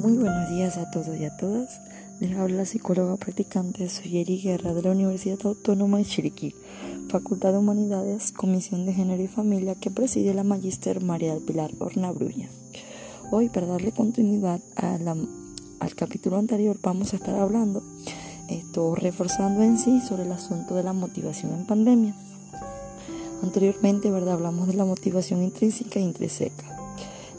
Muy buenos días a todos y a todas. Les habla la psicóloga practicante Suyeri Guerra de la Universidad Autónoma de Chiriquí, Facultad de Humanidades, Comisión de Género y Familia que preside la Magíster María del Pilar Hornabruña. Hoy, para darle continuidad al capítulo anterior, vamos a estar hablando, esto reforzando en sí sobre el asunto de la motivación en pandemia. Anteriormente, ¿verdad? Hablamos de la motivación intrínseca e intrínseca.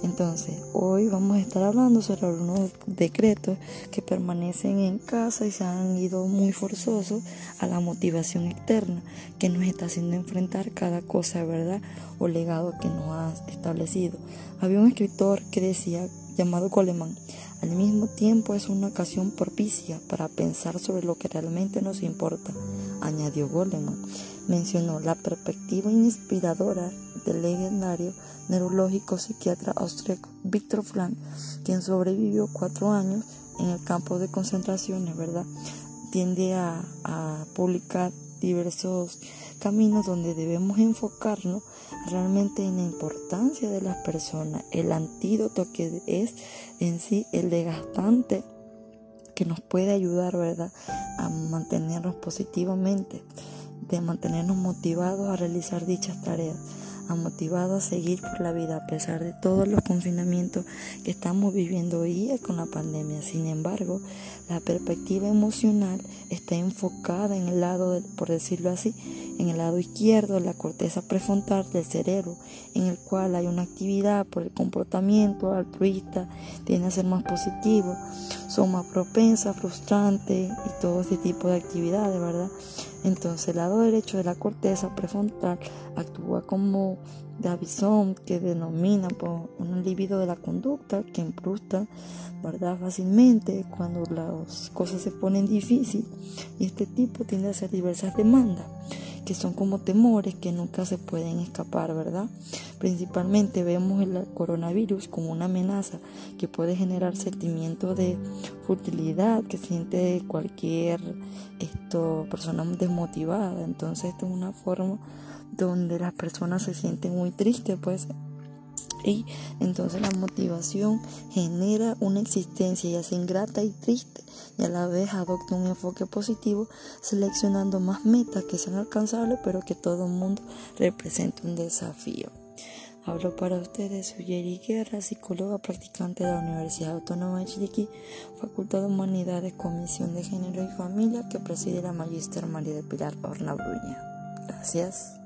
Entonces, hoy vamos a estar hablando sobre algunos decretos que permanecen en casa y se han ido muy forzosos a la motivación externa que nos está haciendo enfrentar cada cosa, ¿verdad? O legado que nos ha establecido. Había un escritor que decía, llamado Coleman, al mismo tiempo es una ocasión propicia para pensar sobre lo que realmente nos importa, añadió Goleman. Mencionó la perspectiva inspiradora del legendario neurológico psiquiatra austríaco Viktor Frank, quien sobrevivió cuatro años en el campo de concentraciones, ¿verdad? Tiende a, publicar diversos caminos donde debemos enfocarnos realmente en la importancia de las personas, el antídoto que es en sí el desgastante que nos puede ayudar, ¿verdad?, a mantenernos positivamente, de mantenernos motivados a realizar dichas tareas motivado a seguir por la vida a pesar de todos los confinamientos que estamos viviendo hoy día con la pandemia. Sin embargo, la perspectiva emocional está enfocada en el lado, por decirlo así, en el lado izquierdo la corteza prefrontal del cerebro, en el cual hay una actividad por el comportamiento altruista, tiene a ser más positivo, son más propensas, frustrantes y todo ese tipo de actividades, ¿verdad? Entonces el lado derecho de la corteza prefrontal actúa como Davison, que denomina por un libido de la conducta que imprusta ¿verdad? fácilmente cuando las cosas se ponen difíciles y este tipo tiende a hacer diversas demandas que son como temores que nunca se pueden escapar, ¿verdad? Principalmente vemos el coronavirus como una amenaza que puede generar sentimientos de futilidad que siente cualquier esto, persona desmotivada. Entonces, esto es una forma donde las personas se sienten muy tristes, pues y entonces la motivación genera una existencia ya sea ingrata y triste y a la vez adopta un enfoque positivo seleccionando más metas que sean alcanzables pero que todo el mundo represente un desafío. Hablo para ustedes, soy Yeri Guerra, psicóloga practicante de la Universidad Autónoma de Chiriquí, Facultad de Humanidades, Comisión de Género y Familia que preside la Magíster María de Pilar Horna Bruña. Gracias.